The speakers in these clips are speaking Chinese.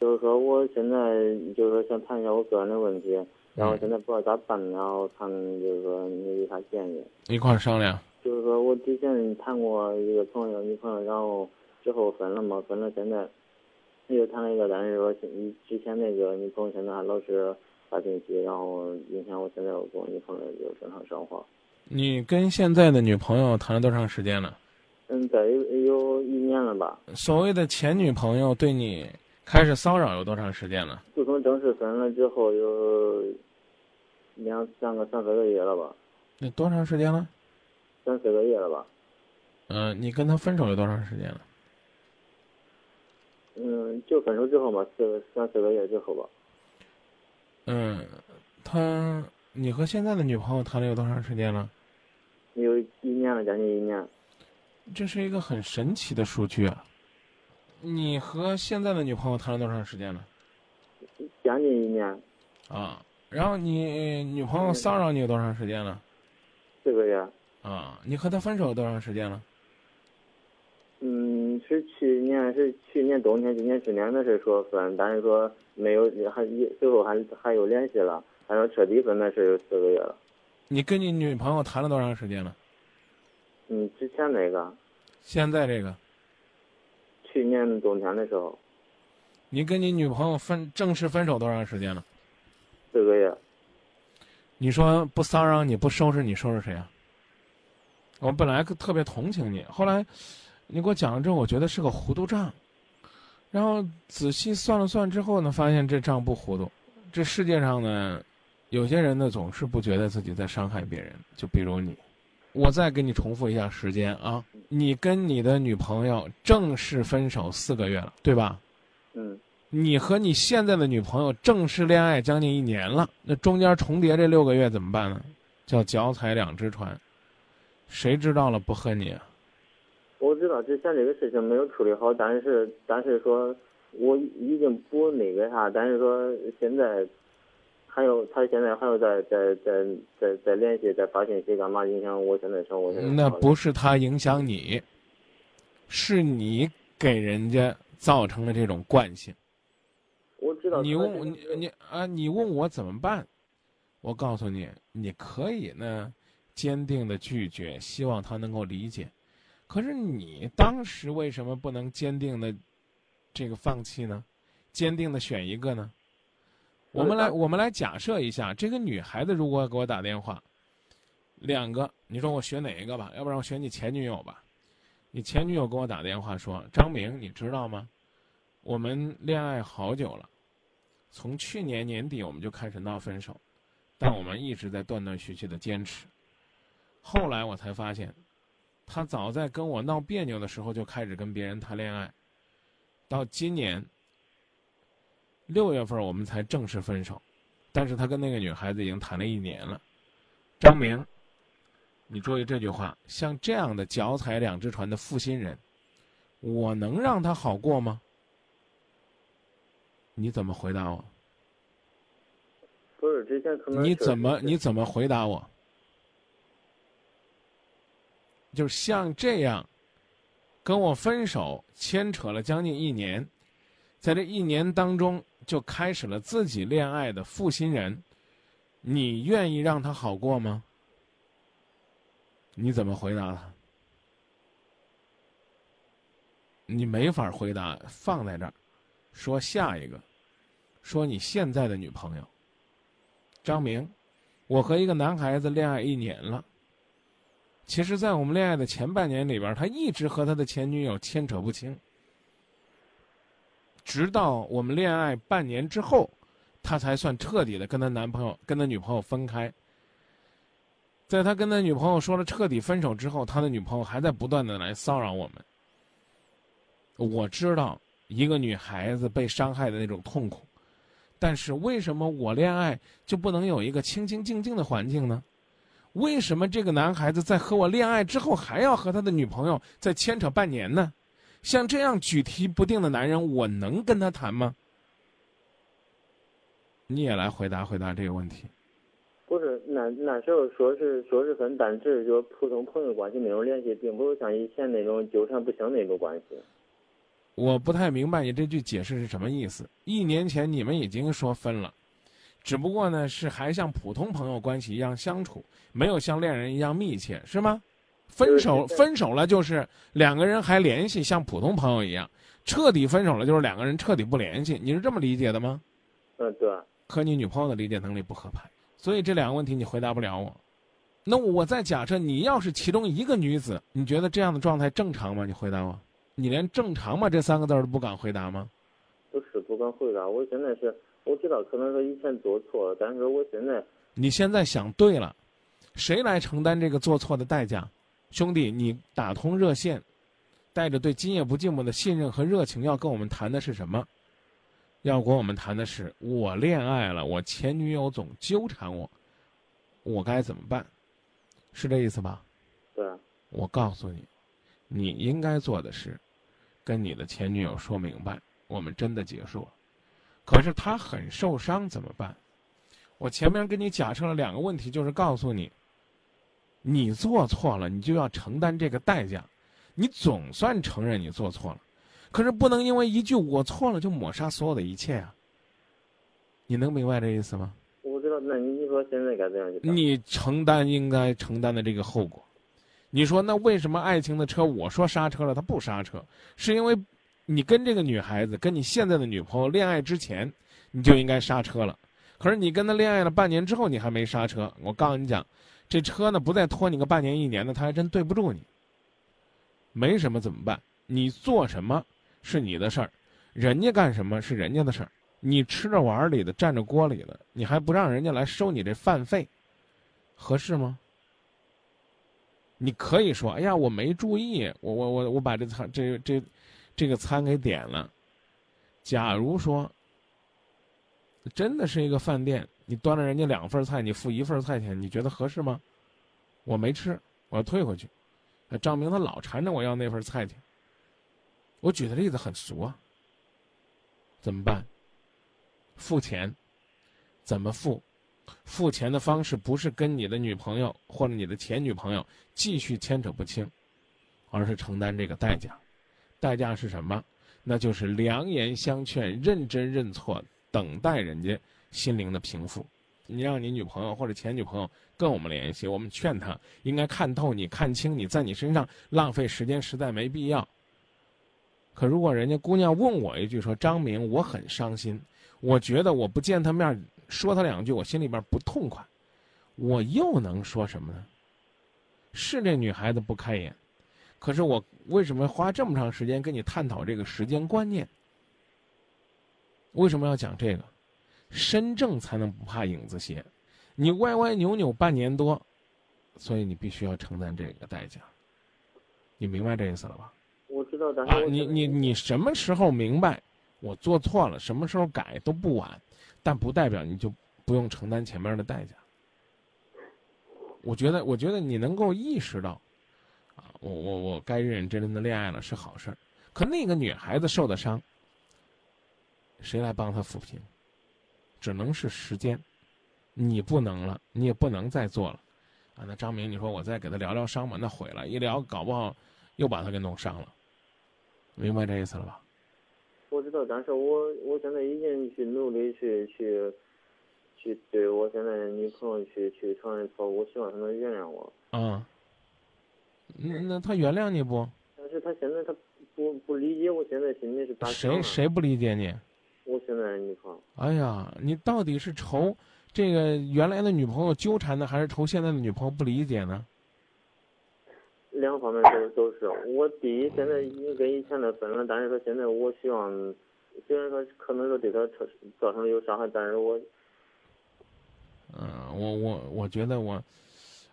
就是说我现在就是说想谈一下我个人的问题，然后现在不知道咋办，然后看就是说你有啥建议。一块儿商量。就是说我之前谈过一个朋友女朋友，然后之后分了嘛，分了现在又谈了一个，但是说之前那个女朋友现在还老是发信息，然后影响我现在我跟我女朋友就正常生活。你跟现在的女朋友谈了多长时间了？嗯，在有有一年了吧。所谓的前女朋友对你开始骚扰有多长时间了？自从正式分了之后有两三个三四个月了吧。那多长时间了？三四个月了吧？嗯，你跟他分手有多长时间了？嗯，就分手之后嘛，四三四个月之后吧。嗯，他，你和现在的女朋友谈了有多长时间了？有一年了，将近一年。这是一个很神奇的数据啊！你和现在的女朋友谈了多长时间了？将近一年。啊，然后你女朋友骚扰你有多长时间了？四个月。啊，你和她分手多长时间了？嗯，是去年是去年冬天，今年去年的时候说分，但是说没有还最后还还有联系了，还说彻底分的是有四个月了。你跟你女朋友谈了多长时间了？嗯，之前那个。现在这个。去年冬天的时候。你跟你女朋友分正式分手多长时间了？四个月。你说不骚扰你不收拾你收拾谁啊？我本来特别同情你，后来你给我讲了之后，我觉得是个糊涂账。然后仔细算了算之后呢，发现这账不糊涂。这世界上呢，有些人呢总是不觉得自己在伤害别人，就比如你。我再给你重复一下时间啊，你跟你的女朋友正式分手四个月了，对吧？嗯。你和你现在的女朋友正式恋爱将近一年了，那中间重叠这六个月怎么办呢？叫脚踩两只船。谁知道了不恨你？我知道之前这个事情没有处理好，但是但是说我已经不那个啥，但是说现在还有他现在还有在在在在在联系在发信息干嘛影响我现在生活？那不是他影响你，是你给人家造成了这种惯性。我知道。你问我你你啊？你问我怎么办？我告诉你，你可以呢。坚定的拒绝，希望他能够理解。可是你当时为什么不能坚定的这个放弃呢？坚定的选一个呢？我们来，我们来假设一下，这个女孩子如果给我打电话，两个，你说我选哪一个吧？要不然我选你前女友吧。你前女友给我打电话说：“张明，你知道吗？我们恋爱好久了，从去年年底我们就开始闹分手，但我们一直在断断续续的坚持。”后来我才发现，他早在跟我闹别扭的时候就开始跟别人谈恋爱，到今年六月份我们才正式分手，但是他跟那个女孩子已经谈了一年了。张明，你注意这句话，像这样的脚踩两只船的负心人，我能让他好过吗？你怎么回答我？不是之前可能你怎么你怎么回答我？就像这样，跟我分手牵扯了将近一年，在这一年当中就开始了自己恋爱的负心人，你愿意让他好过吗？你怎么回答他？你没法回答，放在这儿，说下一个，说你现在的女朋友，张明，我和一个男孩子恋爱一年了。其实，在我们恋爱的前半年里边，他一直和他的前女友牵扯不清，直到我们恋爱半年之后，他才算彻底的跟他男朋友、跟他女朋友分开。在他跟他女朋友说了彻底分手之后，他的女朋友还在不断的来骚扰我们。我知道一个女孩子被伤害的那种痛苦，但是为什么我恋爱就不能有一个清清静静的环境呢？为什么这个男孩子在和我恋爱之后还要和他的女朋友再牵扯半年呢？像这样举棋不定的男人，我能跟他谈吗？你也来回答回答这个问题。不是，那那时候说是说是分，但只是就普通朋友关系那种联系，并不是像以前那种纠缠不清那种关系。我不太明白你这句解释是什么意思。一年前你们已经说分了，只不过呢是还像普通朋友关系一样相处，没有像恋人一样密切，是吗？分手分手了就是两个人还联系，像普通朋友一样；彻底分手了就是两个人彻底不联系。你是这么理解的吗？嗯，对。和你女朋友的理解能力不合拍，所以这两个问题你回答不了我。那我再假设你要是其中一个女子，你觉得这样的状态正常吗？你回答我。你连“正常吗”这三个字都不敢回答吗？不是不敢回答。我现在是 我知道可能是以前做错了，但是我现在你现在想对了，谁来承担这个做错的代价？兄弟，你打通热线，带着对今夜不寂寞的信任和热情，要跟我们谈的是什么？要跟我们谈的是我恋爱了，我前女友总纠缠我，我该怎么办？是这意思吧？对。我告诉你，你应该做的是，跟你的前女友说明白，我们真的结束了。可是他很受伤，怎么办？我前面跟你假设了两个问题，就是告诉你。你做错了，你就要承担这个代价。你总算承认你做错了，可是不能因为一句“我错了”就抹杀所有的一切啊！你能明白这意思吗？我知道，那你说现在该怎样？你承担应该承担的这个后果。你说那为什么爱情的车我说刹车了，他不刹车？是因为你跟这个女孩子，跟你现在的女朋友恋爱之前，你就应该刹车了。可是你跟她恋爱了半年之后，你还没刹车。我告诉你讲。这车呢，不再拖你个半年一年的，他还真对不住你。没什么怎么办？你做什么是你的事儿，人家干什么是人家的事儿。你吃着碗里的，占着锅里的，你还不让人家来收你这饭费，合适吗？你可以说：“哎呀，我没注意，我我我我把这餐这这这个餐给点了。”假如说真的是一个饭店。你端了人家两份菜，你付一份菜钱，你觉得合适吗？我没吃，我要退回去。张明他老缠着我要那份菜钱。我举的例子很俗啊，怎么办？付钱，怎么付？付钱的方式不是跟你的女朋友或者你的前女朋友继续牵扯不清，而是承担这个代价。代价是什么？那就是良言相劝，认真认错，等待人家。心灵的平复，你让你女朋友或者前女朋友跟我们联系，我们劝她应该看透你、看清你在你身上浪费时间，实在没必要。可如果人家姑娘问我一句说：“张明，我很伤心，我觉得我不见他面说他两句，我心里边不痛快。”我又能说什么呢？是这女孩子不开眼，可是我为什么花这么长时间跟你探讨这个时间观念？为什么要讲这个？身正才能不怕影子斜，你歪歪扭扭半年多，所以你必须要承担这个代价。你明白这意思了吧？我知道，但是你你你什么时候明白我做错了，什么时候改都不晚，但不代表你就不用承担前面的代价。我觉得，我觉得你能够意识到，啊，我我我该认认真真的恋爱了是好事儿。可那个女孩子受的伤，谁来帮他抚平？只能是时间，你不能了，你也不能再做了，啊！那张明，你说我再给他疗疗伤吧，那毁了，一疗搞不好又把他给弄伤了，明白这意思了吧？我知道，但是我我现在已经去努力去去去对我现在女朋友去去承认错误，我希望她能原谅我。啊，那那他原谅你不？但是他现在他不不理解我现在心里是咋想谁谁不理解你？我现在女朋友。哎呀，你到底是愁这个原来的女朋友纠缠呢，还是愁现在的女朋友不理解呢？两方面都都是。我第一，现在已经跟以前的分了，但是说现在我希望，虽然说可能说对他造造成有伤害，但是我，嗯，我我我觉得我，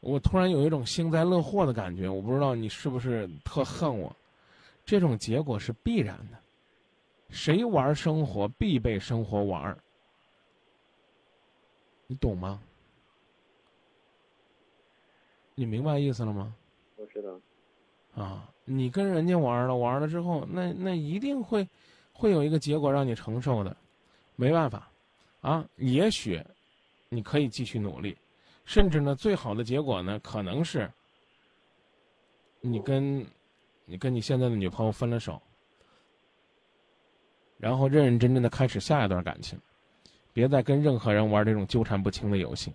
我突然有一种幸灾乐祸的感觉，我不知道你是不是特恨我，这种结果是必然的。谁玩生活必被生活玩你懂吗？你明白意思了吗？我知道。啊，你跟人家玩了，玩了之后，那那一定会会有一个结果让你承受的，没办法，啊，也许你可以继续努力，甚至呢，最好的结果呢，可能是你跟你跟你现在的女朋友分了手。然后认认真真的开始下一段感情，别再跟任何人玩这种纠缠不清的游戏。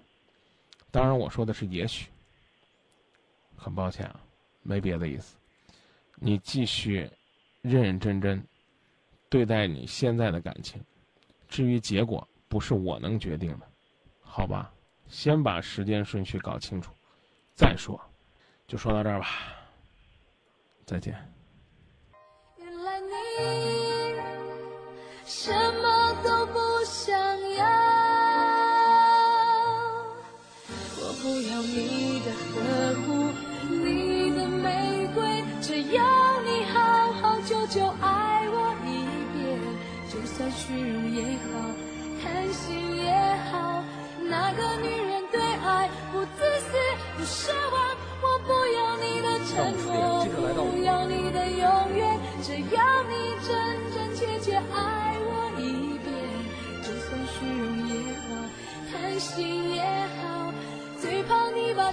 当然，我说的是也许。很抱歉啊，没别的意思。你继续认认真真对待你现在的感情，至于结果，不是我能决定的，好吧？先把时间顺序搞清楚，再说。就说到这儿吧，再见。你什么都不想要，我不要你的呵护，你的玫瑰，只要你好好久久爱我一遍，就算虚荣也好，贪心也好，那个女人对爱不自私不奢望，我不要你的承诺，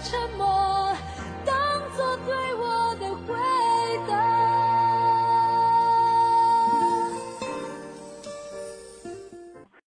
沉默。